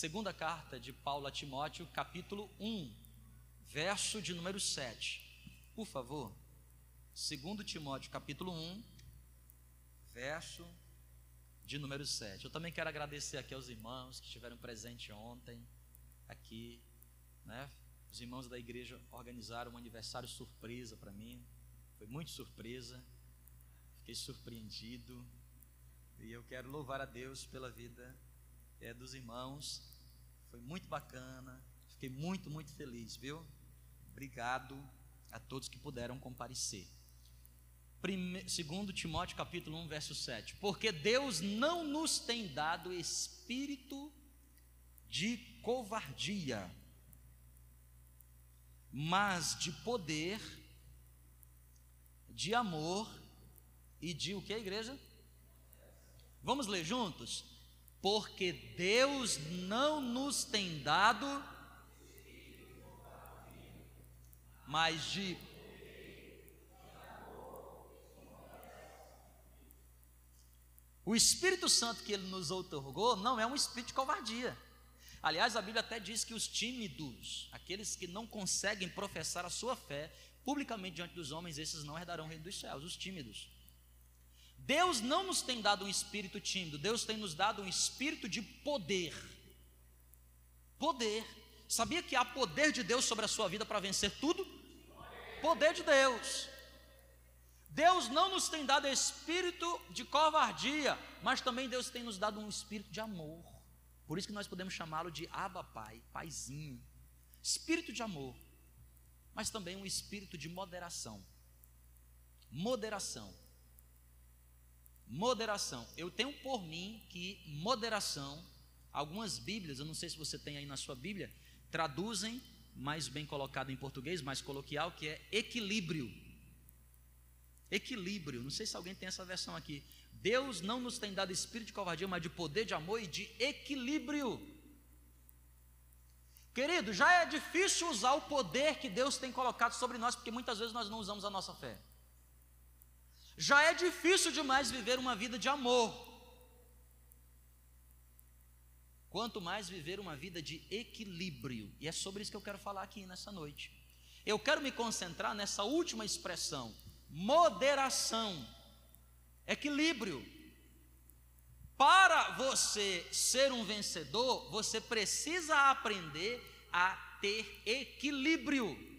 Segunda carta de Paulo a Timóteo, capítulo 1, verso de número 7. Por favor. Segundo Timóteo, capítulo 1, verso de número 7. Eu também quero agradecer aqui aos irmãos que estiveram presentes ontem, aqui, né? Os irmãos da igreja organizaram um aniversário surpresa para mim. Foi muito surpresa. Fiquei surpreendido. E eu quero louvar a Deus pela vida é, dos irmãos. Foi muito bacana. Fiquei muito, muito feliz, viu? Obrigado a todos que puderam comparecer. Prime... Segundo Timóteo capítulo 1, verso 7. Porque Deus não nos tem dado espírito de covardia, mas de poder, de amor e de o que, igreja? Vamos ler juntos? Porque Deus não nos tem dado, mas de O Espírito Santo que ele nos outorgou não é um espírito de covardia. Aliás, a Bíblia até diz que os tímidos, aqueles que não conseguem professar a sua fé publicamente diante dos homens, esses não herdarão o reino dos céus, os tímidos. Deus não nos tem dado um espírito tímido, Deus tem nos dado um espírito de poder. Poder. Sabia que há poder de Deus sobre a sua vida para vencer tudo? Poder de Deus. Deus não nos tem dado espírito de covardia, mas também Deus tem nos dado um espírito de amor. Por isso que nós podemos chamá-lo de Abba Pai, Paizinho. Espírito de amor, mas também um espírito de moderação. Moderação. Moderação. Eu tenho por mim que moderação, algumas Bíblias, eu não sei se você tem aí na sua Bíblia, traduzem mais bem colocado em português, mais coloquial, que é equilíbrio. Equilíbrio. Não sei se alguém tem essa versão aqui. Deus não nos tem dado espírito de covardia, mas de poder, de amor e de equilíbrio. Querido, já é difícil usar o poder que Deus tem colocado sobre nós, porque muitas vezes nós não usamos a nossa fé. Já é difícil demais viver uma vida de amor. Quanto mais viver uma vida de equilíbrio. E é sobre isso que eu quero falar aqui nessa noite. Eu quero me concentrar nessa última expressão: moderação, equilíbrio. Para você ser um vencedor, você precisa aprender a ter equilíbrio.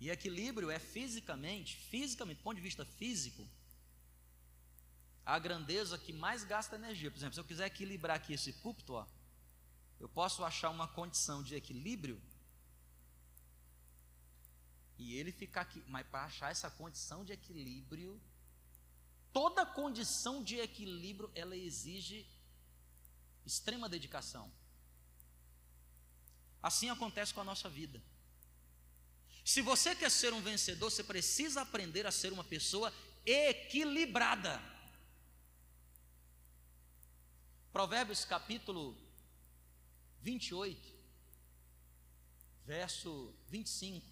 E equilíbrio é fisicamente, fisicamente, do ponto de vista físico, a grandeza que mais gasta energia. Por exemplo, se eu quiser equilibrar aqui esse púlpito, ó, eu posso achar uma condição de equilíbrio e ele ficar aqui. Mas para achar essa condição de equilíbrio, toda condição de equilíbrio ela exige extrema dedicação. Assim acontece com a nossa vida. Se você quer ser um vencedor, você precisa aprender a ser uma pessoa equilibrada. Provérbios capítulo 28, verso 25.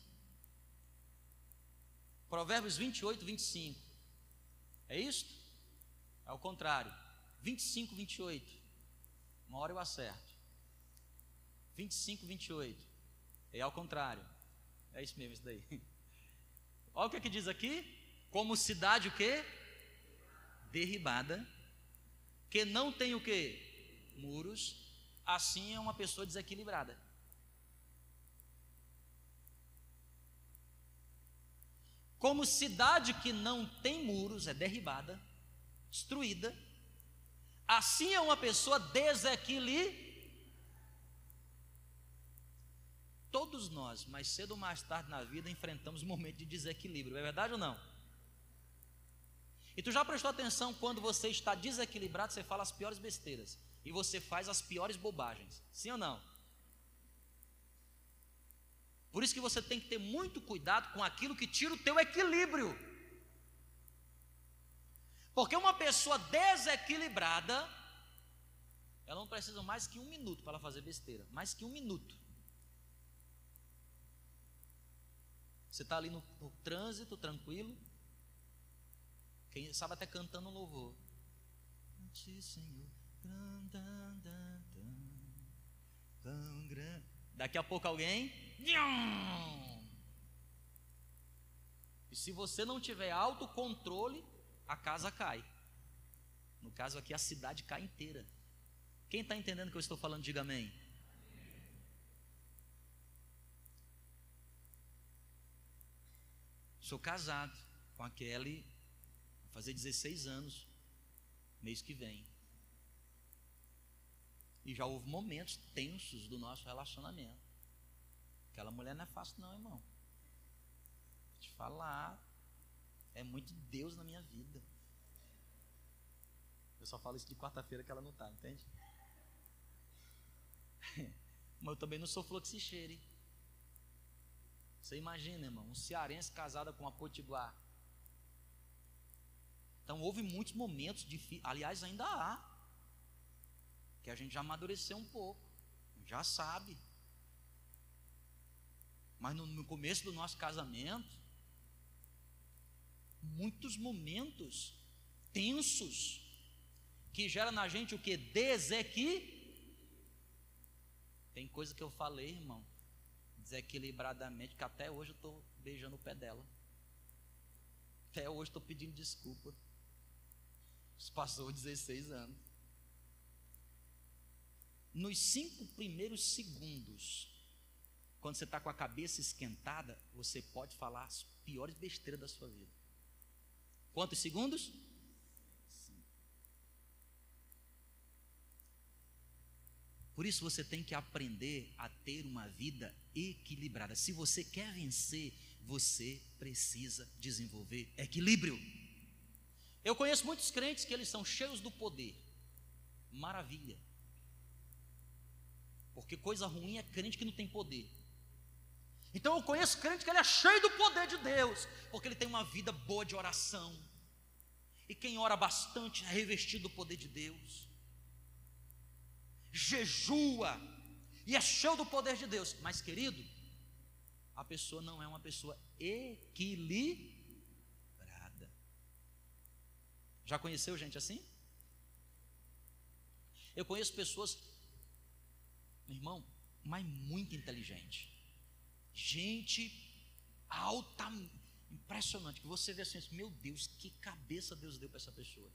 Provérbios 28, 25. É isto? É o contrário. 25, 28. Uma hora eu acerto. 25, 28. É ao contrário. É isso mesmo, isso daí. Olha o que, é que diz aqui. Como cidade o quê? Derribada. Que não tem o quê? Muros. Assim é uma pessoa desequilibrada. Como cidade que não tem muros, é derribada, destruída. Assim é uma pessoa desequilibrada Todos nós, mais cedo ou mais tarde na vida, enfrentamos um momento de desequilíbrio, é verdade ou não? E tu já prestou atenção quando você está desequilibrado, você fala as piores besteiras e você faz as piores bobagens, sim ou não? Por isso que você tem que ter muito cuidado com aquilo que tira o teu equilíbrio. Porque uma pessoa desequilibrada, ela não precisa mais que um minuto para fazer besteira, mais que um minuto. Você está ali no, no, trânsito, tranquilo. Quem sabe até cantando um louvor. Ti, Senhor. Tão grande. Daqui a pouco alguém. E se você não tiver autocontrole, a casa cai. No caso aqui, a cidade cai inteira. Quem está entendendo o que eu estou falando, diga amém. Sou casado com a Kelly, vai fazer 16 anos, mês que vem. E já houve momentos tensos do nosso relacionamento. Aquela mulher não é fácil, não, irmão. Vou te falar, é muito Deus na minha vida. Eu só falo isso de quarta-feira que ela não está, entende? Mas eu também não sou fluxicheire. Você imagina, irmão, um cearense casado com uma potiguar. Então houve muitos momentos difíceis, aliás, ainda há, que a gente já amadureceu um pouco, já sabe. Mas no, no começo do nosso casamento, muitos momentos tensos, que gera na gente o que? Desequilíbrio. Tem coisa que eu falei, irmão, desequilibradamente, que até hoje eu estou beijando o pé dela. Até hoje estou pedindo desculpa. Isso passou 16 anos. Nos cinco primeiros segundos, quando você está com a cabeça esquentada, você pode falar as piores besteiras da sua vida. Quantos segundos? Por isso você tem que aprender a ter uma vida equilibrada. Se você quer vencer, você precisa desenvolver equilíbrio. Eu conheço muitos crentes que eles são cheios do poder. Maravilha. Porque coisa ruim é crente que não tem poder. Então eu conheço crente que ele é cheio do poder de Deus, porque ele tem uma vida boa de oração. E quem ora bastante é revestido do poder de Deus jejua e é cheio do poder de Deus. Mas, querido, a pessoa não é uma pessoa equilibrada. Já conheceu gente assim? Eu conheço pessoas, meu irmão, mas muito inteligente. Gente alta, impressionante, que você vê assim, meu Deus, que cabeça Deus deu para essa pessoa.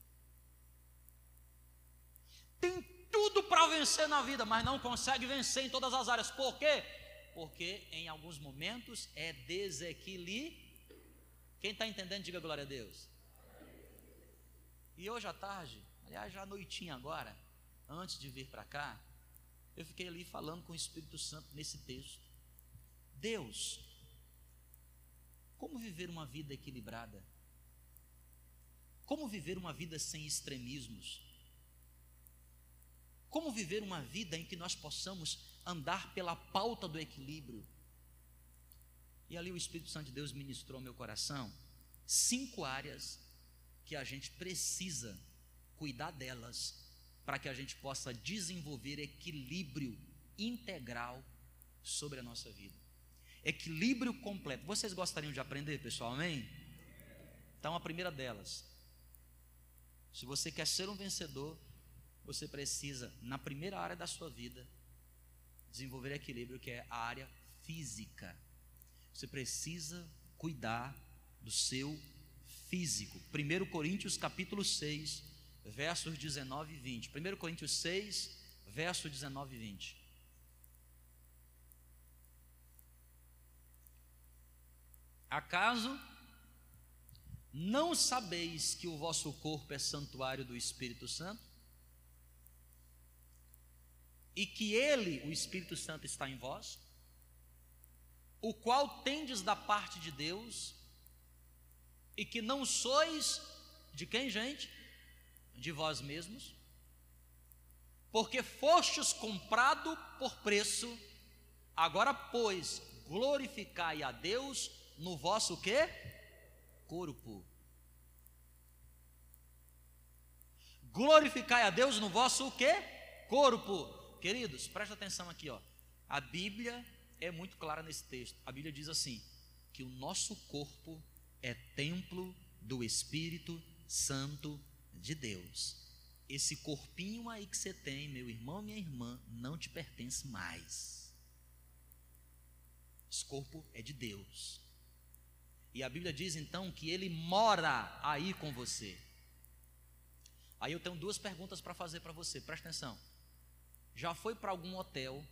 Tem tudo para vencer na vida, mas não consegue vencer em todas as áreas. Por quê? Porque em alguns momentos é desequilíbrio. Quem está entendendo, diga glória a Deus. E hoje à tarde, aliás, já à noitinha agora, antes de vir para cá, eu fiquei ali falando com o Espírito Santo nesse texto. Deus, como viver uma vida equilibrada? Como viver uma vida sem extremismos? Como viver uma vida em que nós possamos andar pela pauta do equilíbrio? E ali o Espírito Santo de Deus ministrou ao meu coração cinco áreas que a gente precisa cuidar delas para que a gente possa desenvolver equilíbrio integral sobre a nossa vida. Equilíbrio completo. Vocês gostariam de aprender, pessoal? Amém? Então, a primeira delas. Se você quer ser um vencedor, você precisa, na primeira área da sua vida, desenvolver equilíbrio, que é a área física. Você precisa cuidar do seu físico. 1 Coríntios capítulo 6, versos 19 e 20. 1 Coríntios 6, verso 19 e 20. Acaso não sabeis que o vosso corpo é santuário do Espírito Santo? E que Ele, o Espírito Santo, está em vós, o qual tendes da parte de Deus, e que não sois de quem, gente? De vós mesmos, porque fostes comprado por preço, agora, pois, glorificai a Deus no vosso quê? Corpo. Glorificai a Deus no vosso quê? Corpo. Queridos, presta atenção aqui, ó. A Bíblia é muito clara nesse texto. A Bíblia diz assim: que o nosso corpo é templo do Espírito Santo de Deus. Esse corpinho aí que você tem, meu irmão, minha irmã, não te pertence mais. Esse corpo é de Deus. E a Bíblia diz então que ele mora aí com você. Aí eu tenho duas perguntas para fazer para você, presta atenção. Já foi para algum hotel?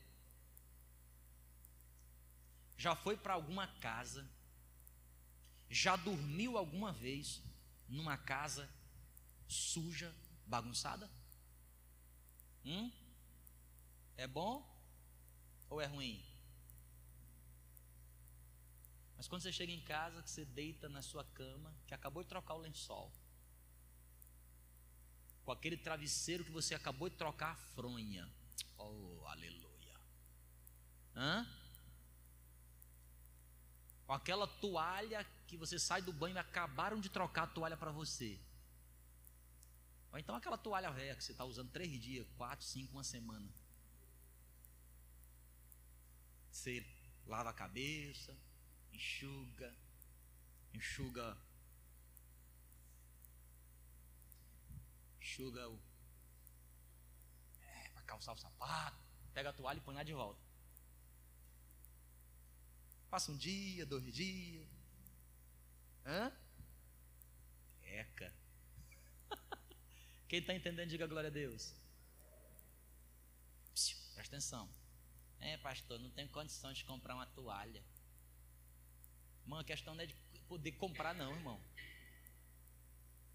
Já foi para alguma casa? Já dormiu alguma vez numa casa suja, bagunçada? Hum? É bom ou é ruim? Mas quando você chega em casa, que você deita na sua cama, que acabou de trocar o lençol, com aquele travesseiro que você acabou de trocar a fronha. Oh, aleluia. Hã? Com aquela toalha que você sai do banho e acabaram de trocar a toalha para você. Ou então aquela toalha velha que você está usando três dias, quatro, cinco, uma semana. Você lava a cabeça, enxuga, enxuga enxuga o. Calçar o sapato, pega a toalha e põe lá de volta. Passa um dia, dois dias. Hã? Eca. Quem está entendendo, diga glória a Deus. Presta atenção. É, pastor, não tenho condições de comprar uma toalha. Irmão, a questão não é de poder comprar, não, irmão.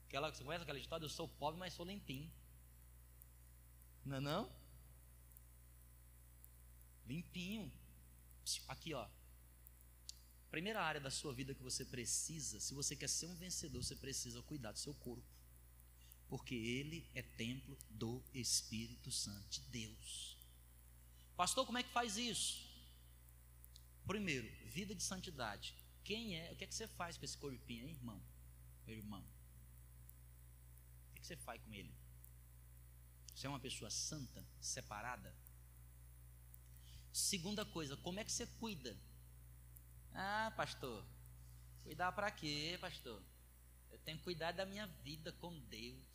Aquela, você conhece aquela história? Eu sou pobre, mas sou limpinho. Não é não? Limpinho. Aqui, ó. Primeira área da sua vida que você precisa, se você quer ser um vencedor, você precisa cuidar do seu corpo. Porque ele é templo do Espírito Santo de Deus. Pastor, como é que faz isso? Primeiro, vida de santidade. Quem é? O que é que você faz com esse corpinho, hein, irmão? Meu irmão que você faz com ele? Você é uma pessoa santa, separada? Segunda coisa, como é que você cuida? Ah, pastor, cuidar para quê, pastor? Eu tenho que cuidar da minha vida com Deus.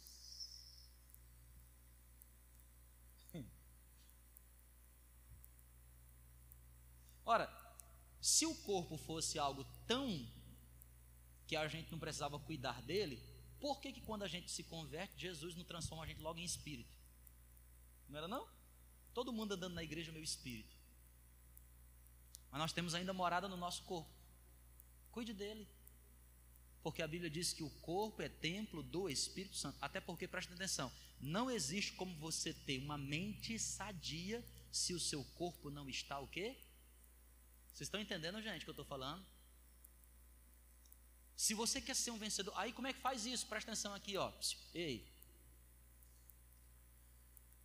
Ora, se o corpo fosse algo tão que a gente não precisava cuidar dele, por que, que quando a gente se converte, Jesus não transforma a gente logo em espírito? Não era não? Todo mundo andando na igreja meu espírito. Mas nós temos ainda morada no nosso corpo. Cuide dele. Porque a Bíblia diz que o corpo é templo do Espírito Santo. Até porque, preste atenção, não existe como você ter uma mente sadia se o seu corpo não está o quê? Vocês estão entendendo, gente, o que eu estou falando? Se você quer ser um vencedor, aí como é que faz isso? Presta atenção aqui, ó. Ei.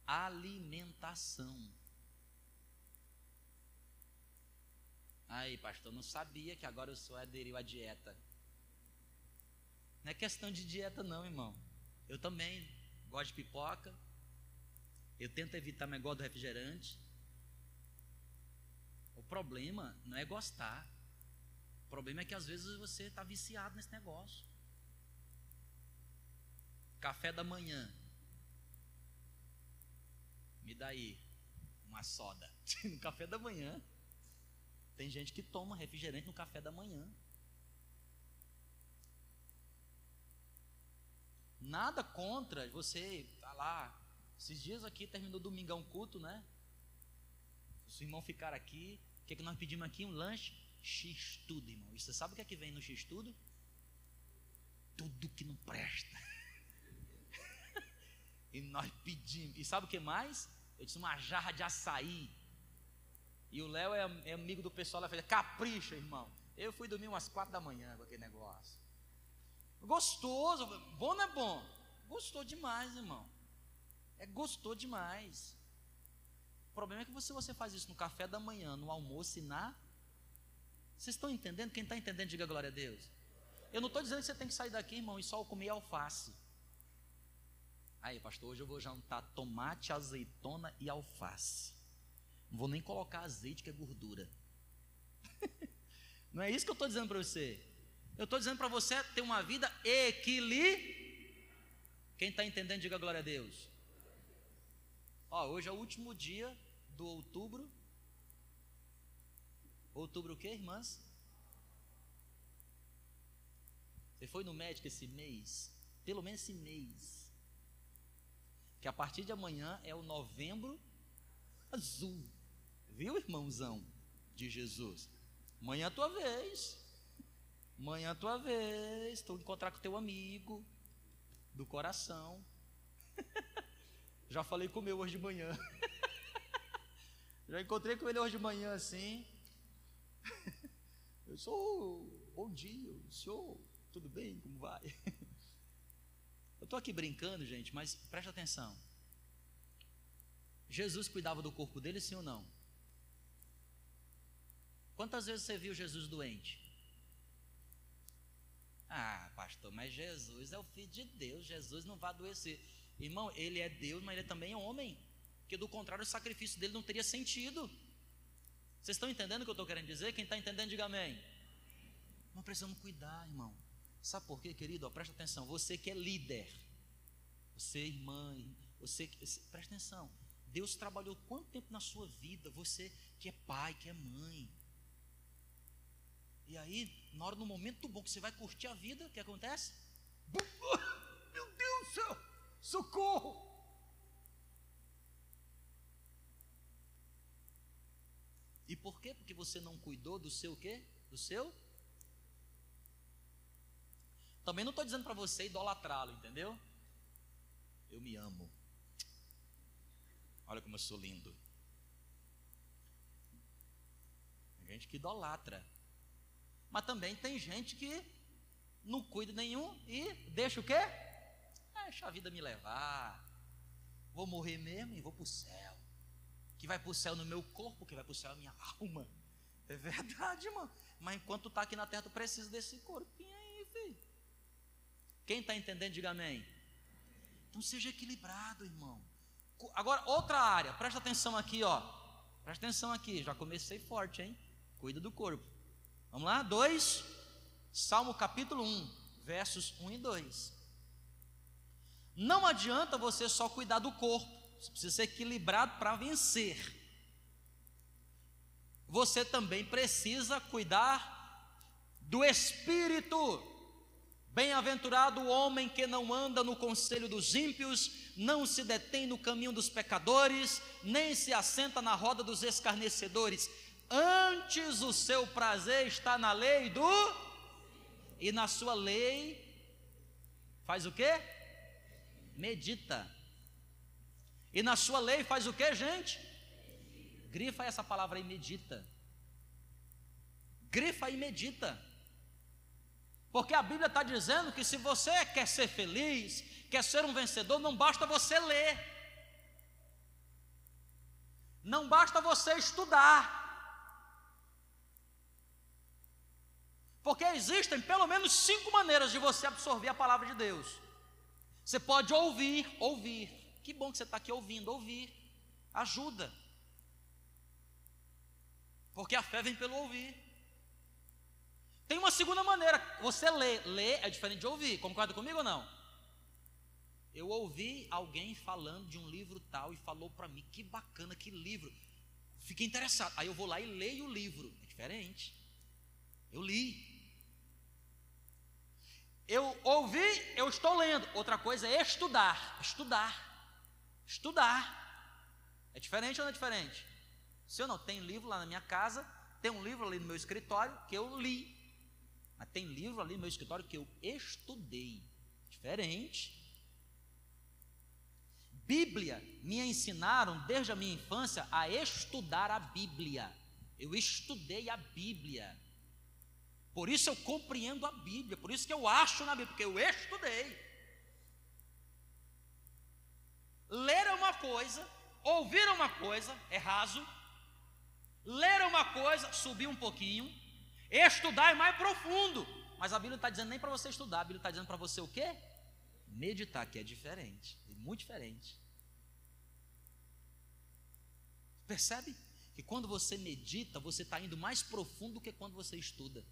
Alimentação. Aí, pastor, não sabia que agora eu sou aderiu à dieta. Não é questão de dieta, não, irmão. Eu também gosto de pipoca. Eu tento evitar o negócio do refrigerante. O problema não é gostar. O problema é que às vezes você está viciado nesse negócio. Café da manhã. Me dá aí uma soda. no café da manhã. Tem gente que toma refrigerante no café da manhã. Nada contra você tá lá. Esses dias aqui terminou domingão culto, né? Os irmãos ficaram aqui. O que, é que nós pedimos aqui? Um lanche. X-tudo, irmão. E você sabe o que é que vem no X-tudo? Tudo que não presta. e nós pedimos. E sabe o que mais? Eu disse uma jarra de açaí. E o Léo é, é, amigo do pessoal lá, fez capricha, irmão. Eu fui dormir umas quatro da manhã com aquele negócio. Gostoso, bom não é bom? Gostou demais, irmão. É gostou demais. O problema é que se você faz isso no café da manhã, no almoço e na vocês estão entendendo? Quem está entendendo, diga glória a Deus. Eu não estou dizendo que você tem que sair daqui, irmão, e só comer alface. Aí, pastor, hoje eu vou jantar tomate, azeitona e alface. Não vou nem colocar azeite, que é gordura. não é isso que eu estou dizendo para você. Eu estou dizendo para você ter uma vida equilibrada. Quem está entendendo, diga glória a Deus. Ó, hoje é o último dia do outubro Outubro o quê, irmãs? Você foi no médico esse mês? Pelo menos esse mês. Que a partir de amanhã é o novembro azul. Viu, irmãozão de Jesus? Amanhã é a tua vez. Amanhã é a tua vez. Estou encontrar com teu amigo do coração. Já falei com o meu hoje de manhã. Já encontrei com ele hoje de manhã assim. Eu sou, bom dia, senhor, tudo bem? Como vai? Eu estou aqui brincando, gente, mas preste atenção. Jesus cuidava do corpo dele, sim ou não? Quantas vezes você viu Jesus doente? Ah, pastor, mas Jesus é o Filho de Deus, Jesus não vai adoecer. Irmão, ele é Deus, mas ele também é homem. Porque do contrário, o sacrifício dele não teria sentido. Vocês estão entendendo o que eu estou querendo dizer? Quem está entendendo, diga amém. Nós precisamos cuidar, irmão. Sabe por quê, querido? Ó, presta atenção. Você que é líder, você, irmã, você que. Presta atenção. Deus trabalhou quanto tempo na sua vida? Você que é pai, que é mãe. E aí, na hora, no momento bom que você vai curtir a vida, o que acontece? Meu Deus do céu! Socorro! E por quê? Porque você não cuidou do seu quê? Do seu? Também não estou dizendo para você idolatrá-lo, entendeu? Eu me amo. Olha como eu sou lindo. Tem gente que idolatra. Mas também tem gente que não cuida nenhum e deixa o quê? Deixa a vida me levar. Vou morrer mesmo e vou para o céu. Que vai para o céu no meu corpo, que vai para o céu na minha alma. É verdade, irmão. Mas enquanto está aqui na terra, tu precisa desse corpinho aí, filho. Quem está entendendo, diga amém. Então seja equilibrado, irmão. Agora, outra área, presta atenção aqui, ó. Presta atenção aqui, já comecei forte, hein? Cuida do corpo. Vamos lá? 2, Salmo capítulo 1, versos 1 e 2. Não adianta você só cuidar do corpo, você precisa ser equilibrado para vencer. Você também precisa cuidar do espírito. Bem-aventurado o homem que não anda no conselho dos ímpios, não se detém no caminho dos pecadores, nem se assenta na roda dos escarnecedores. Antes o seu prazer está na lei do e na sua lei faz o quê? Medita. E na sua lei faz o quê, gente? Grifa essa palavra aí, medita. Grifa e medita. Porque a Bíblia está dizendo que se você quer ser feliz, quer ser um vencedor, não basta você ler, não basta você estudar, Porque existem pelo menos cinco maneiras de você absorver a palavra de Deus. Você pode ouvir, ouvir. Que bom que você está aqui ouvindo, ouvir. Ajuda. Porque a fé vem pelo ouvir. Tem uma segunda maneira, você lê. Lê é diferente de ouvir. Concorda comigo ou não? Eu ouvi alguém falando de um livro tal e falou para mim, que bacana, que livro. Fiquei interessado. Aí eu vou lá e leio o livro. É diferente. Eu li. Eu ouvi, eu estou lendo. Outra coisa é estudar. Estudar. Estudar. É diferente ou não é diferente? Se eu não tenho livro lá na minha casa, tem um livro ali no meu escritório que eu li. Mas tem livro ali no meu escritório que eu estudei. Diferente. Bíblia me ensinaram desde a minha infância a estudar a Bíblia. Eu estudei a Bíblia. Por isso eu compreendo a Bíblia, por isso que eu acho na Bíblia, porque eu estudei. Ler é uma coisa, ouvir é uma coisa, é raso. Ler é uma coisa, subir um pouquinho. Estudar é mais profundo. Mas a Bíblia não está dizendo nem para você estudar, a Bíblia está dizendo para você o quê? Meditar, que é diferente, é muito diferente. Percebe? Que quando você medita, você está indo mais profundo do que quando você estuda.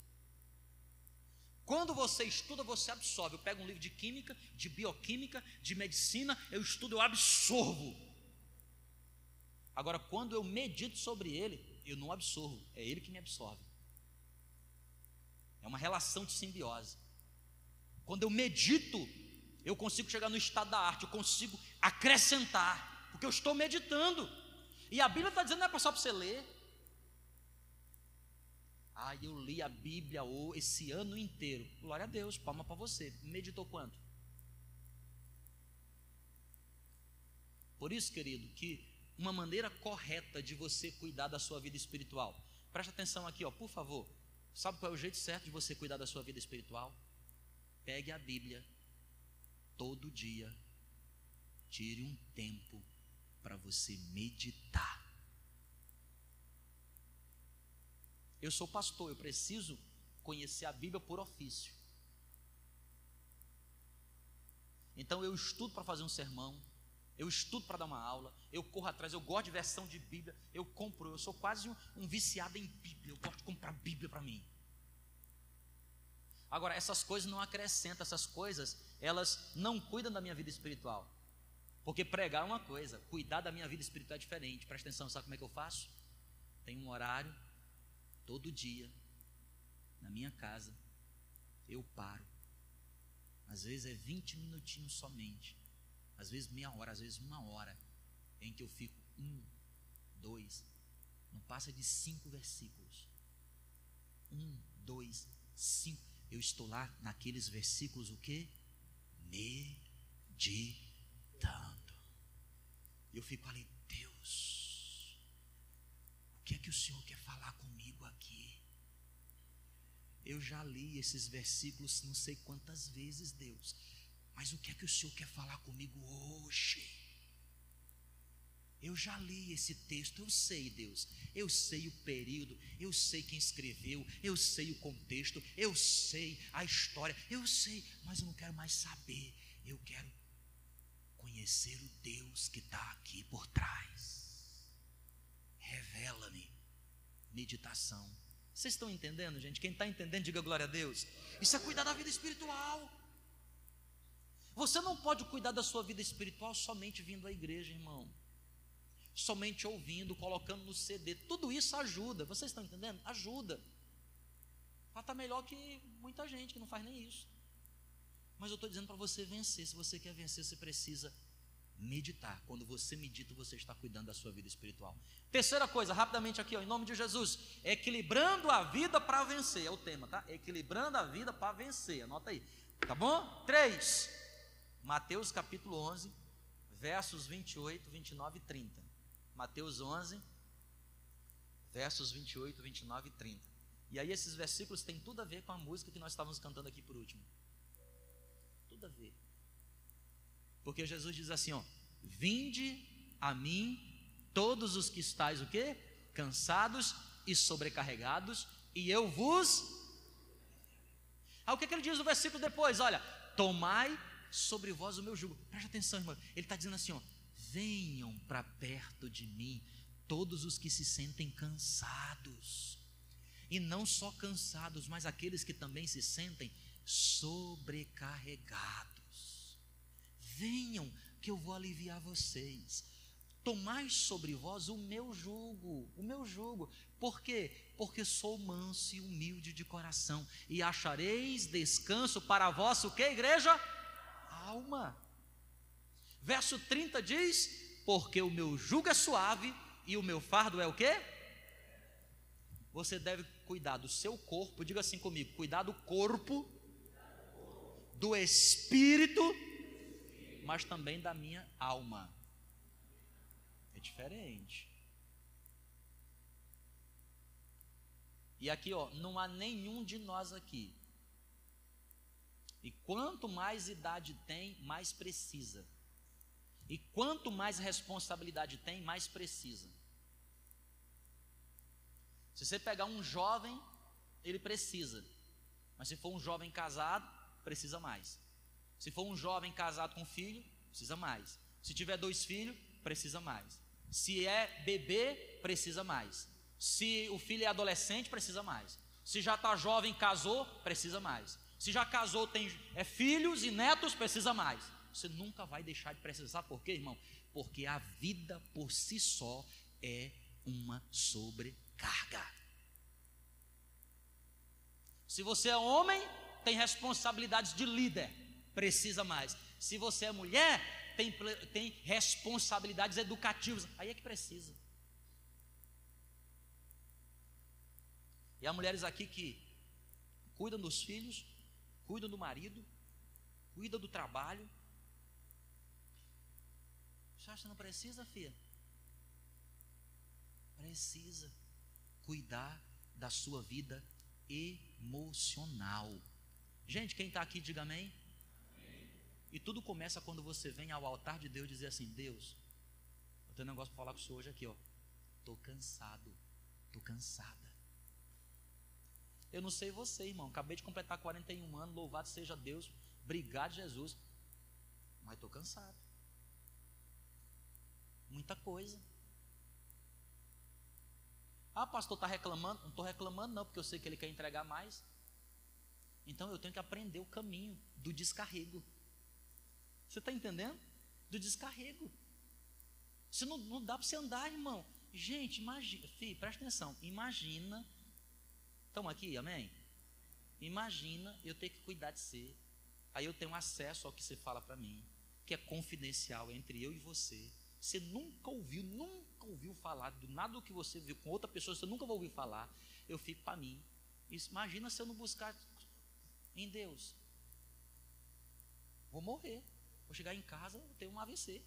Quando você estuda, você absorve. Eu pego um livro de química, de bioquímica, de medicina, eu estudo, eu absorvo. Agora, quando eu medito sobre ele, eu não absorvo, é Ele que me absorve. É uma relação de simbiose. Quando eu medito, eu consigo chegar no estado da arte, eu consigo acrescentar, porque eu estou meditando. E a Bíblia está dizendo, não é só para você ler. Ah, eu li a Bíblia esse ano inteiro. Glória a Deus, palma para você. Meditou quanto? Por isso, querido, que uma maneira correta de você cuidar da sua vida espiritual. Preste atenção aqui, ó, por favor. Sabe qual é o jeito certo de você cuidar da sua vida espiritual? Pegue a Bíblia todo dia. Tire um tempo para você meditar. Eu sou pastor, eu preciso conhecer a Bíblia por ofício. Então eu estudo para fazer um sermão, eu estudo para dar uma aula, eu corro atrás, eu gosto de versão de Bíblia, eu compro, eu sou quase um, um viciado em Bíblia, eu gosto de comprar Bíblia para mim. Agora, essas coisas não acrescentam, essas coisas, elas não cuidam da minha vida espiritual. Porque pregar é uma coisa, cuidar da minha vida espiritual é diferente. Presta atenção, sabe como é que eu faço? Tem um horário, todo dia, na minha casa, eu paro. Às vezes é 20 minutinhos somente às vezes meia hora, às vezes uma hora, em que eu fico um, dois, não passa de cinco versículos. Um, dois, cinco. Eu estou lá naqueles versículos, o que? Meditando. Eu fico ali, Deus, que é que o Senhor quer falar comigo aqui? Eu já li esses versículos não sei quantas vezes, Deus. Mas o que é que o Senhor quer falar comigo hoje? Eu já li esse texto, eu sei, Deus, eu sei o período, eu sei quem escreveu, eu sei o contexto, eu sei a história, eu sei, mas eu não quero mais saber, eu quero conhecer o Deus que está aqui por trás. Revela-me, meditação. Vocês estão entendendo, gente? Quem está entendendo, diga glória a Deus. Isso é cuidar da vida espiritual. Você não pode cuidar da sua vida espiritual somente vindo à igreja, irmão. Somente ouvindo, colocando no CD. Tudo isso ajuda. Vocês estão entendendo? Ajuda. Ela está melhor que muita gente que não faz nem isso. Mas eu estou dizendo para você vencer. Se você quer vencer, você precisa meditar. Quando você medita, você está cuidando da sua vida espiritual. Terceira coisa, rapidamente aqui, ó, em nome de Jesus, equilibrando a vida para vencer, é o tema, tá? Equilibrando a vida para vencer, anota aí, tá bom? Três, Mateus capítulo 11, versos 28, 29 e 30. Mateus 11, versos 28, 29 e 30. E aí esses versículos têm tudo a ver com a música que nós estávamos cantando aqui por último. Tudo a ver. Porque Jesus diz assim, ó: "Vinde a mim todos os que estáis o quê? Cansados e sobrecarregados, e eu vos Aí o que, que ele diz no versículo depois? Olha, tomai sobre vós o meu jugo. Preste atenção, irmão. Ele está dizendo assim: ó, venham para perto de mim todos os que se sentem cansados. E não só cansados, mas aqueles que também se sentem sobrecarregados. Venham, que eu vou aliviar vocês. Tomai sobre vós o meu jugo, o meu jugo. Por quê? Porque sou manso e humilde de coração, e achareis descanso para a vossa o que, igreja? alma. Verso 30 diz: Porque o meu jugo é suave e o meu fardo é o quê? Você deve cuidar do seu corpo, diga assim comigo: cuidar do corpo, do espírito, mas também da minha alma. É diferente. E aqui, ó, não há nenhum de nós aqui e quanto mais idade tem, mais precisa. E quanto mais responsabilidade tem, mais precisa. Se você pegar um jovem, ele precisa. Mas se for um jovem casado, precisa mais. Se for um jovem casado com filho, precisa mais. Se tiver dois filhos, precisa mais. Se é bebê, precisa mais. Se o filho é adolescente, precisa mais. Se já está jovem, casou, precisa mais. Se já casou, tem é, filhos e netos, precisa mais. Você nunca vai deixar de precisar, por quê, irmão? Porque a vida por si só é uma sobrecarga. Se você é homem, tem responsabilidades de líder, precisa mais. Se você é mulher, tem, tem responsabilidades educativas, aí é que precisa. E há mulheres aqui que cuidam dos filhos, cuidam do marido, cuidam do trabalho. Você acha que não precisa, filha? Precisa cuidar da sua vida emocional. Gente, quem está aqui, diga amém. E tudo começa quando você vem ao altar de Deus dizer assim: Deus, eu tenho um negócio para falar com o senhor hoje aqui, ó. Estou cansado, estou cansada. Eu não sei você, irmão. Acabei de completar 41 anos. Louvado seja Deus. Obrigado, Jesus. Mas estou cansado. Muita coisa. Ah, pastor, está reclamando? Não estou reclamando, não, porque eu sei que ele quer entregar mais. Então eu tenho que aprender o caminho do descarrego. Você está entendendo? Do descarrego. Você não, não dá para você andar, irmão. Gente, imagina, filho, presta atenção. Imagina Estão aqui, amém? Imagina eu ter que cuidar de você. Aí eu tenho acesso ao que você fala para mim, que é confidencial entre eu e você. Você nunca ouviu, nunca ouviu falar do nada do que você viu com outra pessoa, você nunca vai ouvir falar. Eu fico para mim. Isso, imagina se eu não buscar em Deus. Vou morrer. Vou chegar em casa, vou ter um AVC.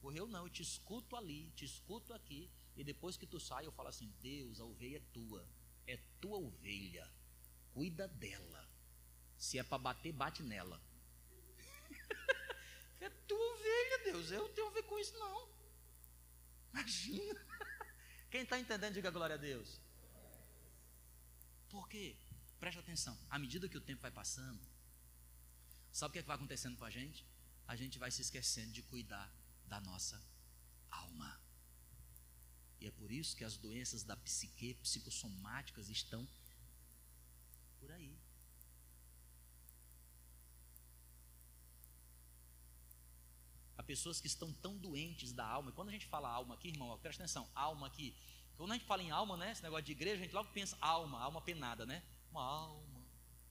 Morreu não, eu te escuto ali, te escuto aqui, e depois que tu sai, eu falo assim: Deus, a ovelha é tua é tua ovelha, cuida dela. Se é para bater, bate nela. é tua ovelha, Deus. Eu não tenho a ver com isso, não. Imagina. Quem está entendendo, diga glória a Deus. Por quê? Preste atenção. À medida que o tempo vai passando, sabe o que, é que vai acontecendo com a gente? A gente vai se esquecendo de cuidar da nossa alma. E é por isso que as doenças da psique, psicossomáticas, estão por aí. Há pessoas que estão tão doentes da alma. E quando a gente fala alma aqui, irmão, presta atenção, alma aqui. Quando a gente fala em alma, né? Esse negócio de igreja, a gente logo pensa alma, alma penada, né? Uma alma.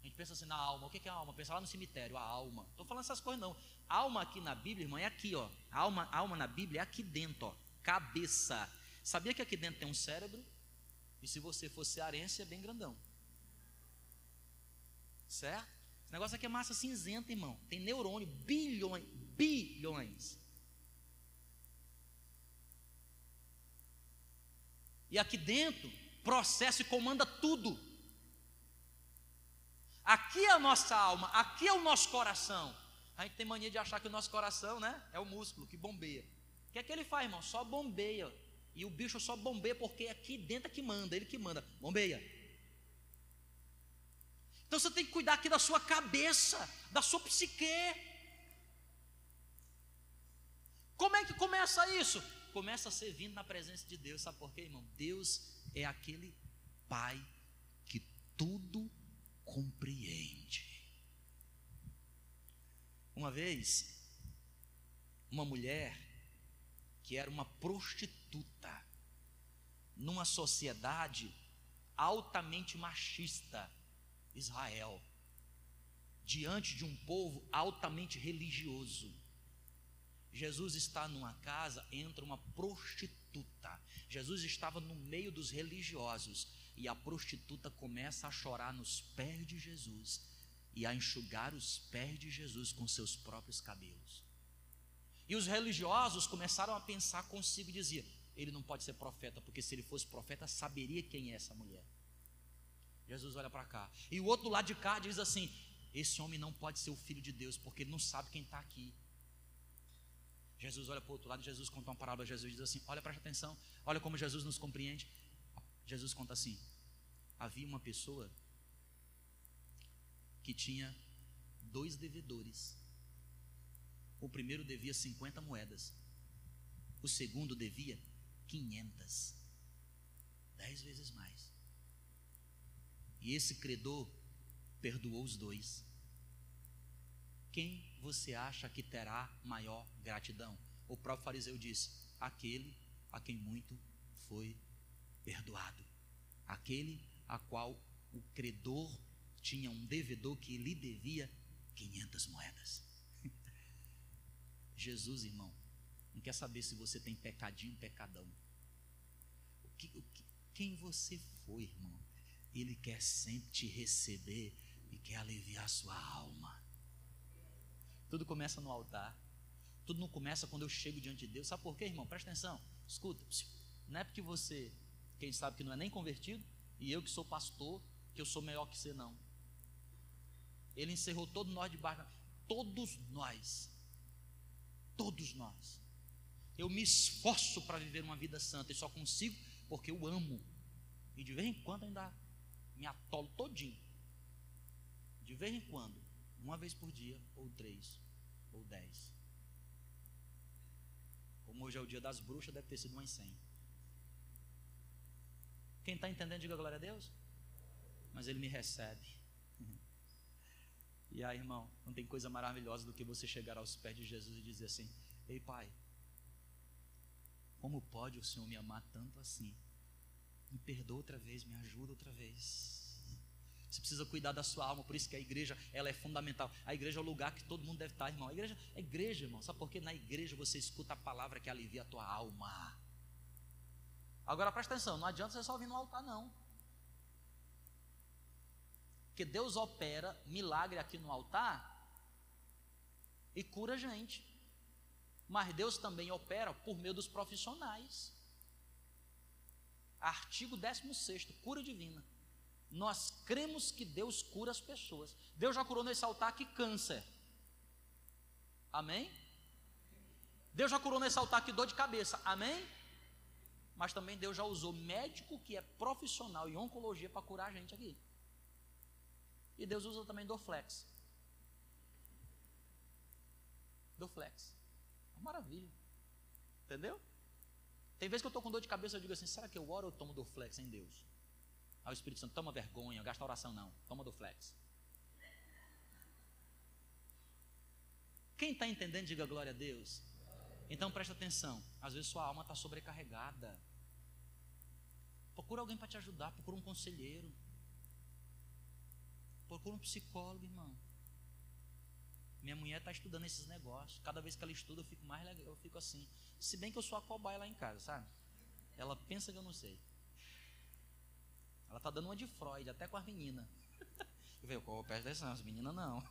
A gente pensa assim na alma. O que é alma? Pensa lá no cemitério, a alma. Estou falando essas coisas não. Alma aqui na Bíblia, irmão, é aqui, ó. Alma, alma na Bíblia é aqui dentro, ó. Cabeça. Sabia que aqui dentro tem um cérebro? E se você for cearense, é bem grandão. Certo? Esse negócio aqui é massa cinzenta, irmão. Tem neurônio, bilhões, bilhões. E aqui dentro, processa e comanda tudo. Aqui é a nossa alma, aqui é o nosso coração. A gente tem mania de achar que o nosso coração, né, é o músculo que bombeia. O que é que ele faz, irmão? Só bombeia e o bicho só bombeia porque é aqui dentro é que manda, ele que manda, bombeia. Então você tem que cuidar aqui da sua cabeça, da sua psique. Como é que começa isso? Começa servindo na presença de Deus, sabe por quê, irmão? Deus é aquele Pai que tudo compreende. Uma vez, uma mulher que era uma prostituta numa sociedade altamente machista, Israel, diante de um povo altamente religioso. Jesus está numa casa, entra uma prostituta. Jesus estava no meio dos religiosos e a prostituta começa a chorar nos pés de Jesus e a enxugar os pés de Jesus com seus próprios cabelos. E os religiosos começaram a pensar consigo e diziam: ele não pode ser profeta, porque se ele fosse profeta, saberia quem é essa mulher. Jesus olha para cá. E o outro lado de cá diz assim: esse homem não pode ser o filho de Deus, porque ele não sabe quem está aqui. Jesus olha para o outro lado, Jesus conta uma parábola, Jesus diz assim: olha, presta atenção, olha como Jesus nos compreende. Jesus conta assim: havia uma pessoa que tinha dois devedores. O primeiro devia 50 moedas. O segundo devia 500. Dez vezes mais. E esse credor perdoou os dois. Quem você acha que terá maior gratidão? O próprio fariseu disse: aquele a quem muito foi perdoado. Aquele a qual o credor tinha um devedor que lhe devia 500 moedas. Jesus, irmão, não quer saber se você tem pecadinho, pecadão. O que, o que, quem você foi, irmão? Ele quer sempre te receber e quer aliviar a sua alma. Tudo começa no altar. Tudo não começa quando eu chego diante de Deus. Sabe por quê, irmão? Presta atenção. Escuta. Não é porque você, quem sabe que não é nem convertido, e eu que sou pastor, que eu sou melhor que você, não. Ele encerrou todos nós debaixo. Todos nós. Todos nós. Eu me esforço para viver uma vida santa e só consigo porque eu amo. E de vez em quando ainda me atolo todinho. De vez em quando, uma vez por dia, ou três, ou dez. Como hoje é o dia das bruxas, deve ter sido umas cem. Quem está entendendo, diga glória a Deus. Mas Ele me recebe. E aí, irmão, não tem coisa maravilhosa do que você chegar aos pés de Jesus e dizer assim: Ei, Pai, como pode o Senhor me amar tanto assim? Me perdoa outra vez, me ajuda outra vez. Você precisa cuidar da sua alma, por isso que a igreja ela é fundamental. A igreja é o lugar que todo mundo deve estar, irmão. A igreja é igreja, irmão. Sabe por quê? Na igreja você escuta a palavra que alivia a tua alma. Agora presta atenção, não adianta você só vir no altar, não. Porque Deus opera milagre aqui no altar e cura a gente. Mas Deus também opera por meio dos profissionais. Artigo 16, cura divina. Nós cremos que Deus cura as pessoas. Deus já curou nesse altar aqui câncer. Amém? Deus já curou nesse altar aqui dor de cabeça. Amém? Mas também Deus já usou médico que é profissional em oncologia para curar a gente aqui. E Deus usa também Dorflex. Dorflex. Uma maravilha. Entendeu? Tem vezes que eu estou com dor de cabeça, eu digo assim: será que eu oro ou tomo Dorflex em Deus? Aí o Espírito Santo, toma vergonha, gasta oração não, toma do flex. Quem está entendendo, diga glória a Deus. Então presta atenção, às vezes sua alma está sobrecarregada. Procura alguém para te ajudar, procura um conselheiro. Procura um psicólogo, irmão. Minha mulher está estudando esses negócios. Cada vez que ela estuda, eu fico mais legal, eu fico assim. Se bem que eu sou a cobaia lá em casa, sabe? Ela pensa que eu não sei. Ela está dando uma de Freud, até com as meninas. Eu falei, qual presta atenção, as meninas não.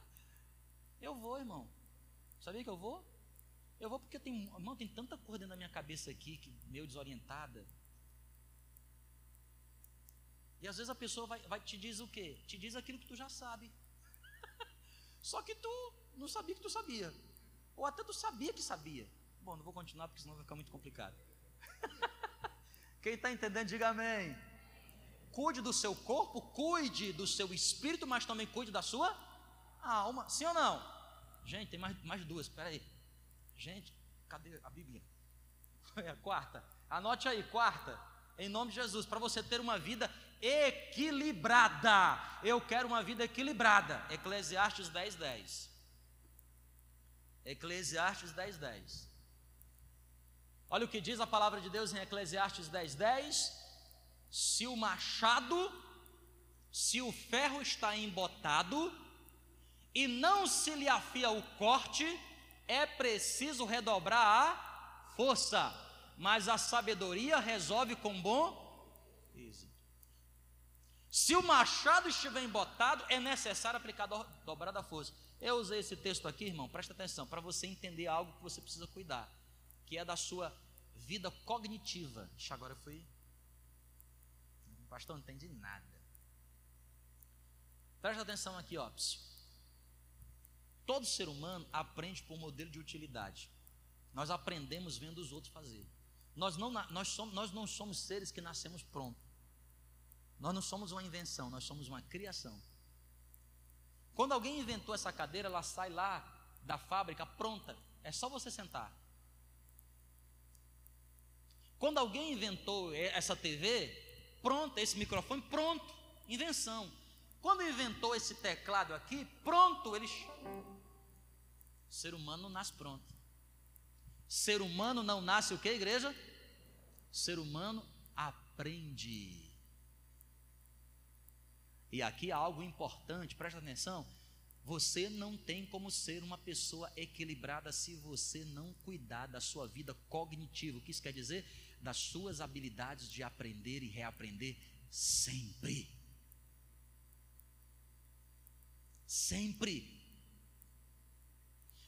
Eu vou, irmão. Sabia que eu vou? Eu vou porque tem, irmão, tem tanta coisa dentro da minha cabeça aqui, que meio desorientada. E às vezes a pessoa vai, vai te diz o quê? Te diz aquilo que tu já sabe. Só que tu não sabia que tu sabia. Ou até tu sabia que sabia. Bom, não vou continuar porque senão vai ficar muito complicado. Quem está entendendo, diga amém. Cuide do seu corpo, cuide do seu espírito, mas também cuide da sua alma. Sim ou não? Gente, tem mais, mais duas, espera aí. Gente, cadê a Bíblia? É a quarta. Anote aí, quarta. Em nome de Jesus, para você ter uma vida equilibrada. Eu quero uma vida equilibrada. Eclesiastes 10, 10. Eclesiastes 10, 10. Olha o que diz a palavra de Deus em Eclesiastes 10, 10 se o machado, se o ferro está embotado e não se lhe afia o corte, é preciso redobrar a força, mas a sabedoria resolve com bom êxito. Se o machado estiver embotado, é necessário aplicar do, dobrada força. Eu usei esse texto aqui, irmão, presta atenção, para você entender algo que você precisa cuidar, que é da sua vida cognitiva. Ixi, agora eu fui Pastor, não entendi nada. Presta atenção aqui, ó. Todo ser humano aprende por modelo de utilidade. Nós aprendemos vendo os outros fazer. Nós não, nós, somos, nós não somos seres que nascemos prontos. Nós não somos uma invenção, nós somos uma criação. Quando alguém inventou essa cadeira, ela sai lá da fábrica pronta. É só você sentar. Quando alguém inventou essa TV, pronto, esse microfone, pronto, invenção. Quando inventou esse teclado aqui, pronto, ele Ser humano não nasce pronto. Ser humano não nasce o que, igreja? ser humano aprende. E aqui há algo importante, presta atenção. Você não tem como ser uma pessoa equilibrada se você não cuidar da sua vida cognitiva. O que isso quer dizer? Das suas habilidades de aprender e reaprender sempre. Sempre.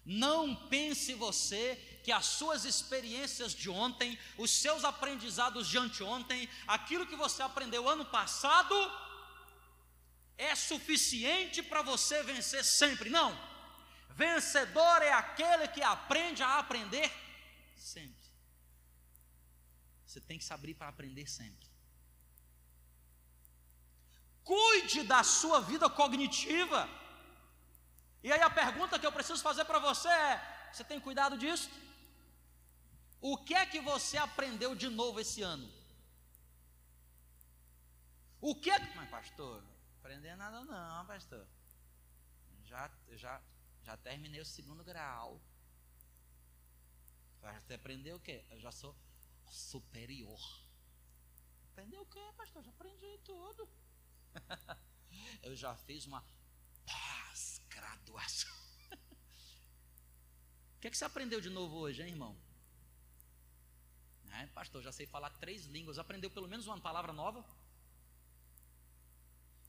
Não pense você que as suas experiências de ontem, os seus aprendizados de anteontem, aquilo que você aprendeu ano passado, é suficiente para você vencer sempre. Não. Vencedor é aquele que aprende a aprender sempre. Você tem que se abrir para aprender sempre. Cuide da sua vida cognitiva. E aí a pergunta que eu preciso fazer para você é: você tem cuidado disso? O que é que você aprendeu de novo esse ano? O que é que. Mas, pastor, aprender nada não, pastor. Já, já, já terminei o segundo grau. Você aprendeu o quê? Eu já sou superior. Aprendeu o quê, pastor? Já aprendi tudo. Eu já fiz uma pós-graduação. O que, é que você aprendeu de novo hoje, hein, irmão? É, pastor, já sei falar três línguas. Aprendeu pelo menos uma palavra nova?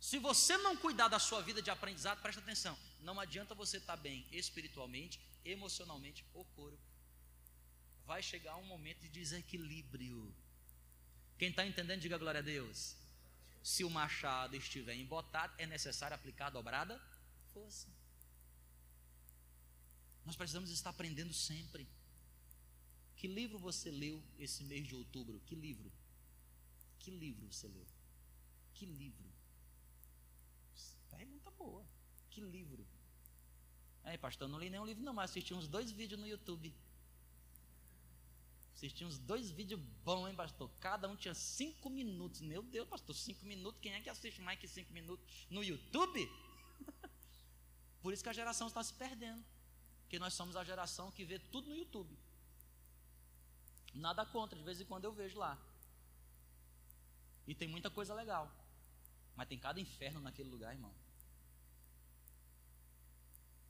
Se você não cuidar da sua vida de aprendizado, presta atenção. Não adianta você estar bem espiritualmente, emocionalmente ou corpo. Vai chegar um momento de desequilíbrio. Quem está entendendo, diga glória a Deus. Se o machado estiver embotado, é necessário aplicar a dobrada força. Nós precisamos estar aprendendo sempre. Que livro você leu esse mês de outubro? Que livro? Que livro você leu? Que livro? Pergunta boa. Que livro? Aí, pastor, não li nenhum livro, não, mas assisti uns dois vídeos no YouTube. Assisti uns dois vídeos bons, hein, pastor? Cada um tinha cinco minutos. Meu Deus, pastor, cinco minutos. Quem é que assiste mais que cinco minutos no YouTube? Por isso que a geração está se perdendo. Porque nós somos a geração que vê tudo no YouTube. Nada contra, de vez em quando eu vejo lá. E tem muita coisa legal. Mas tem cada inferno naquele lugar, irmão.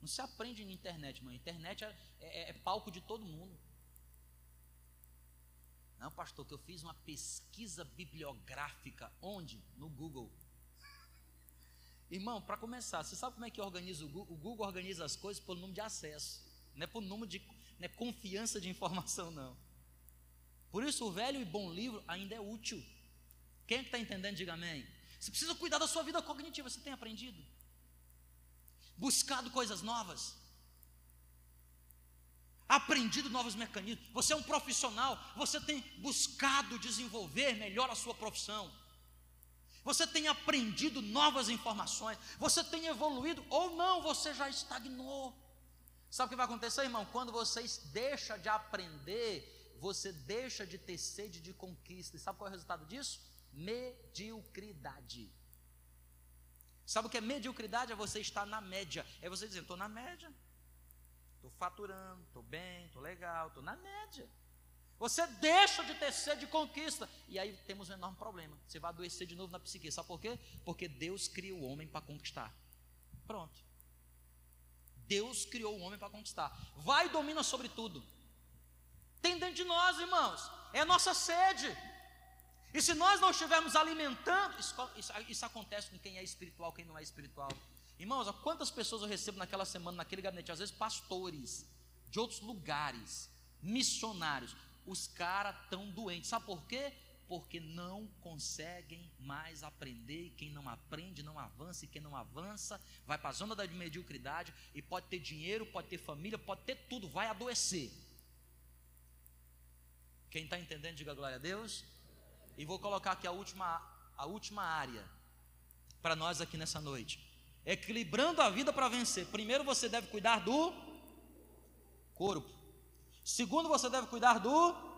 Não se aprende na internet, irmão. internet é, é, é palco de todo mundo. Não, pastor, que eu fiz uma pesquisa bibliográfica. Onde? No Google. Irmão, para começar, você sabe como é que organiza o Google? O Google organiza as coisas pelo número de acesso. Não é por número de não é confiança de informação, não. Por isso, o velho e bom livro ainda é útil. Quem é está entendendo, diga amém. Você precisa cuidar da sua vida cognitiva. Você tem aprendido? Buscado coisas novas? aprendido novos mecanismos, você é um profissional, você tem buscado desenvolver melhor a sua profissão, você tem aprendido novas informações, você tem evoluído ou não, você já estagnou. Sabe o que vai acontecer, irmão? Quando você deixa de aprender, você deixa de ter sede de conquista. E sabe qual é o resultado disso? Mediocridade. Sabe o que é mediocridade? É você estar na média. É você dizer, estou na média. Estou faturando, estou bem, estou legal, estou na média. Você deixa de ter sede de conquista. E aí temos um enorme problema. Você vai adoecer de novo na psique. Sabe por quê? Porque Deus cria o homem para conquistar. Pronto. Deus criou o homem para conquistar. Vai e domina sobre tudo. Tem dentro de nós, irmãos. É a nossa sede. E se nós não estivermos alimentando, isso, isso, isso acontece com quem é espiritual, quem não é espiritual. Irmãos, quantas pessoas eu recebo naquela semana, naquele gabinete? Às vezes pastores de outros lugares, missionários. Os caras estão doentes. Sabe por quê? Porque não conseguem mais aprender. E quem não aprende, não avança. E quem não avança, vai para a zona da mediocridade. E pode ter dinheiro, pode ter família, pode ter tudo. Vai adoecer. Quem está entendendo, diga glória a Deus. E vou colocar aqui a última, a última área para nós aqui nessa noite equilibrando a vida para vencer. Primeiro você deve cuidar do corpo. Segundo você deve cuidar do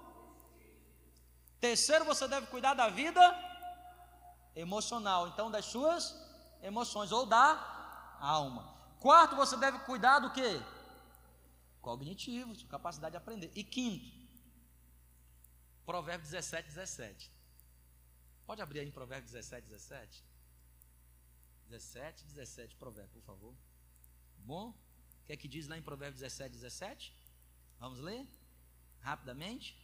Terceiro você deve cuidar da vida emocional, então das suas emoções ou da alma. Quarto você deve cuidar do que? Cognitivo, sua capacidade de aprender. E quinto, Provérbio 17, 17. Pode abrir aí em Provérbio 17, 17? 17, 17, Provérbio, por favor. Bom? O que é que diz lá em Provérbio 17, 17? Vamos ler? Rapidamente.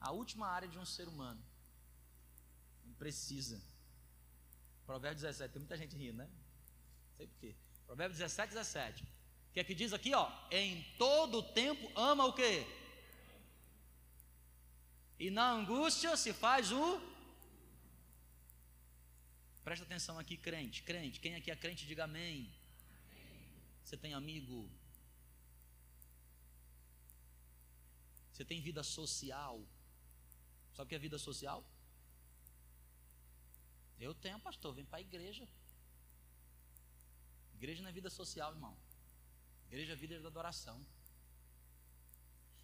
A última área de um ser humano. Precisa. Provérbio 17, tem muita gente rindo, né? Não sei porquê. Provérbio 17, 17. O que é que diz aqui, ó? Em todo tempo ama o quê? E na angústia se faz o. Presta atenção aqui, crente, crente. Quem aqui é crente, diga amém. Você tem amigo? Você tem vida social? Sabe o que é vida social? Eu tenho, pastor, vem para a igreja. Igreja não é vida social, irmão. Igreja é vida da adoração.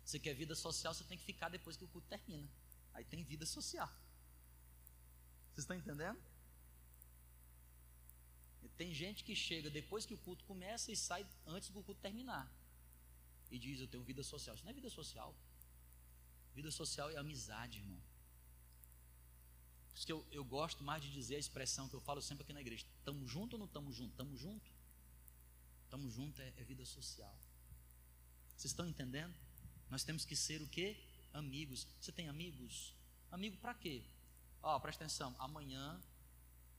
Você quer vida social, você tem que ficar depois que o culto termina. Aí tem vida social. Vocês estão entendendo? Tem gente que chega depois que o culto começa e sai antes do culto terminar. E diz: Eu tenho vida social. Isso não é vida social. Vida social é amizade, irmão. Por isso que eu, eu gosto mais de dizer a expressão que eu falo sempre aqui na igreja: estamos junto ou não estamos junto? Estamos junto. Estamos junto é, é vida social. Vocês estão entendendo? Nós temos que ser o que? Amigos. Você tem amigos? Amigo para quê? Ó, oh, presta atenção. Amanhã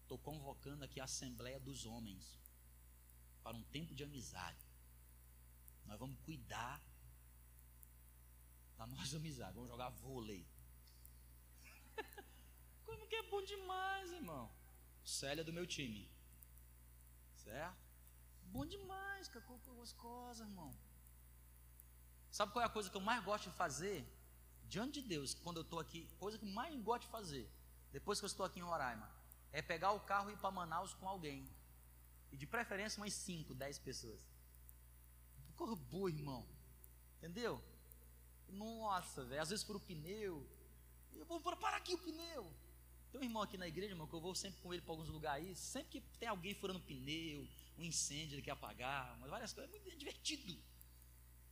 estou convocando aqui a Assembleia dos Homens para um tempo de amizade. Nós vamos cuidar da nossa amizade. Vamos jogar vôlei. Como que é bom demais, irmão? Célia do meu time. Certo? Bom demais, que coisa, irmão. Sabe qual é a coisa que eu mais gosto de fazer? Diante de Deus, quando eu estou aqui, coisa que eu mais gosto de fazer, depois que eu estou aqui em Roraima, é pegar o carro e ir para Manaus com alguém. E de preferência umas 5, 10 pessoas. Corra boa, irmão. Entendeu? Nossa, velho, às vezes por o pneu. Eu vou parar aqui o pneu. Tem um irmão aqui na igreja, irmão, que eu vou sempre com ele para alguns lugares. Sempre que tem alguém furando pneu, um incêndio ele quer apagar, várias coisas, é muito divertido.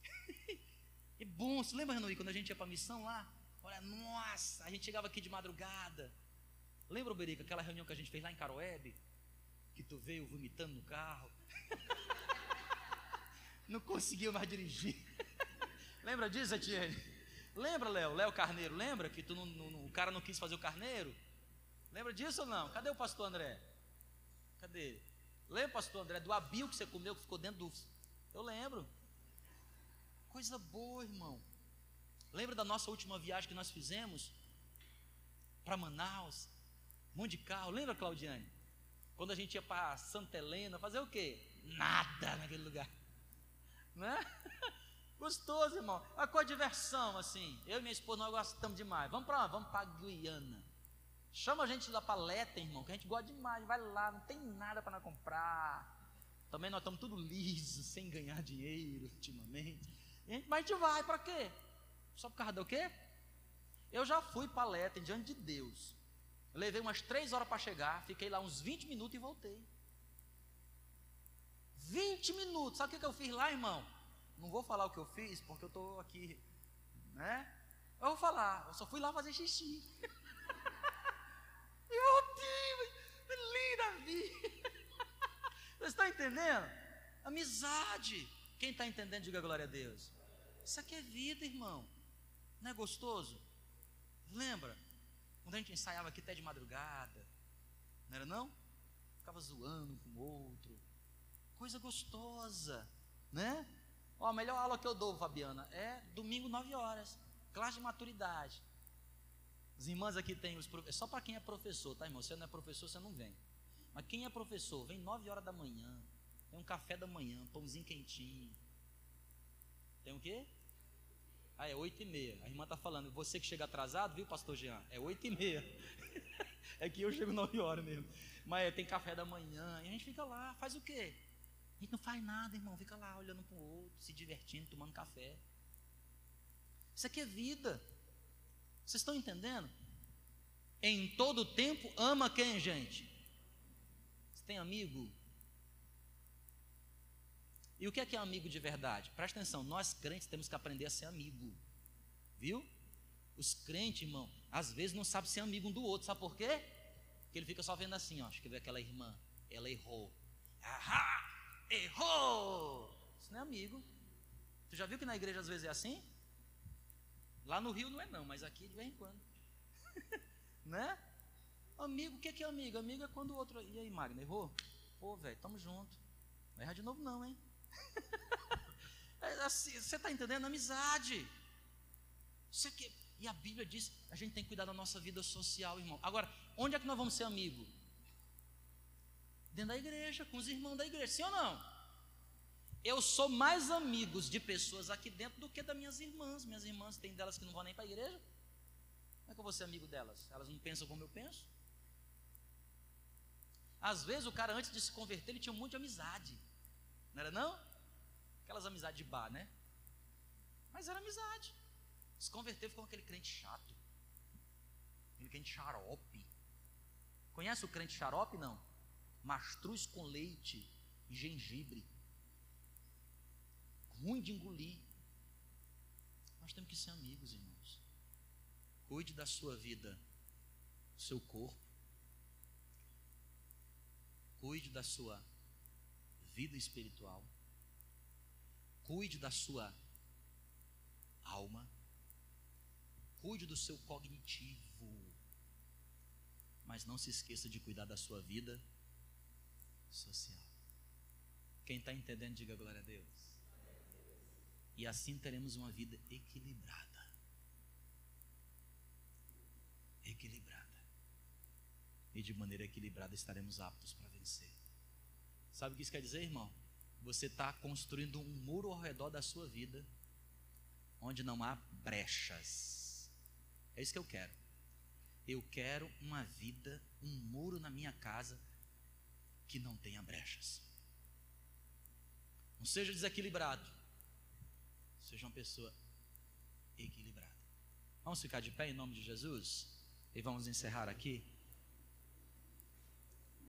é bom. Você lembra, Renoí, quando a gente ia para missão lá? Olha, nossa, a gente chegava aqui de madrugada. Lembra, Berica, aquela reunião que a gente fez lá em Caroebe? Que tu veio vomitando no carro. não conseguiu mais dirigir. lembra disso, Etienne? Lembra, Léo? Léo Carneiro, lembra que tu não, não, o cara não quis fazer o carneiro? Lembra disso ou não? Cadê o pastor André? Cadê? Lembra, pastor André, do abil que você comeu, que ficou dentro do. Eu lembro. Coisa boa, irmão. Lembra da nossa última viagem que nós fizemos? Para Manaus. Um monte de carro. Lembra, Claudiane? Quando a gente ia para Santa Helena, fazer o quê? Nada naquele lugar. Né? Gostoso, irmão. A com a diversão, assim. Eu e minha esposa, nós gostamos demais. Vamos para Vamos para Guiana. Chama a gente lá para Leta, irmão, que a gente gosta demais. Vai lá, não tem nada para comprar. Também nós estamos tudo liso, sem ganhar dinheiro ultimamente. Mas a gente vai para quê? Só por causa do quê? Eu já fui para Leta, diante de Deus. Levei umas três horas para chegar, fiquei lá uns 20 minutos e voltei. 20 minutos. Sabe o que eu fiz lá, irmão? Não vou falar o que eu fiz, porque eu estou aqui, né? Eu vou falar, eu só fui lá fazer xixi. E voltei, linda vida. Vocês estão entendendo? Amizade. Quem está entendendo, diga glória a Deus. Isso aqui é vida, irmão. Não é gostoso? Lembra? Quando a gente ensaiava aqui até de madrugada. Não era não? Ficava zoando com o outro. Coisa gostosa, né? Ó, a melhor aula que eu dou, Fabiana, é domingo 9 horas. Classe de maturidade. As irmãs aqui têm os professores. É só para quem é professor, tá, irmão? Se você não é professor, você não vem. Mas quem é professor, vem 9 horas da manhã. Tem um café da manhã, pãozinho quentinho. Tem o quê? Ah, é 8 e meia. A irmã está falando, você que chega atrasado, viu, pastor Jean? É 8 e meia. é que eu chego 9 horas mesmo. Mas é, tem café da manhã. E a gente fica lá, faz o quê? A gente não faz nada, irmão. Fica lá olhando para o outro, se divertindo, tomando café. Isso aqui é vida. Vocês estão entendendo? Em todo tempo, ama quem, gente? Você tem amigo? E o que é que é amigo de verdade? Presta atenção, nós crentes temos que aprender a ser amigo. Viu? Os crentes, irmão, às vezes não sabe ser amigo um do outro, sabe por quê? Porque ele fica só vendo assim, ó, acho que vê aquela irmã, ela errou. Ahá, errou! Isso não é amigo. Tu já viu que na igreja às vezes é assim? Lá no Rio não é não, mas aqui de vez em quando. né? Amigo, o que é amigo? Amigo é quando o outro. E aí, Magna, errou? Pô, velho, tamo junto. Não erra de novo, não, hein? é assim, você está entendendo? Amizade. Isso aqui. E a Bíblia diz: a gente tem que cuidar da nossa vida social, irmão. Agora, onde é que nós vamos ser amigos? Dentro da igreja, com os irmãos da igreja, sim ou não? Eu sou mais amigos de pessoas aqui dentro do que das minhas irmãs. Minhas irmãs, tem delas que não vão nem para a igreja. Como é que eu vou ser amigo delas? Elas não pensam como eu penso? Às vezes o cara, antes de se converter, ele tinha um monte de amizade. Não era não? Aquelas amizades de bar, né? Mas era amizade. Se converteu ficou aquele crente chato. Aquele crente xarope. Conhece o crente xarope? Não. Mastruz com leite e gengibre. Ruim de engolir. Nós temos que ser amigos, irmãos. Cuide da sua vida, do seu corpo. Cuide da sua vida espiritual. Cuide da sua alma. Cuide do seu cognitivo. Mas não se esqueça de cuidar da sua vida social. Quem está entendendo, diga glória a Deus. E assim teremos uma vida equilibrada. Equilibrada. E de maneira equilibrada estaremos aptos para vencer. Sabe o que isso quer dizer, irmão? Você está construindo um muro ao redor da sua vida, onde não há brechas é isso que eu quero. Eu quero uma vida, um muro na minha casa que não tenha brechas. Não seja desequilibrado. Seja uma pessoa equilibrada. Vamos ficar de pé em nome de Jesus? E vamos encerrar aqui.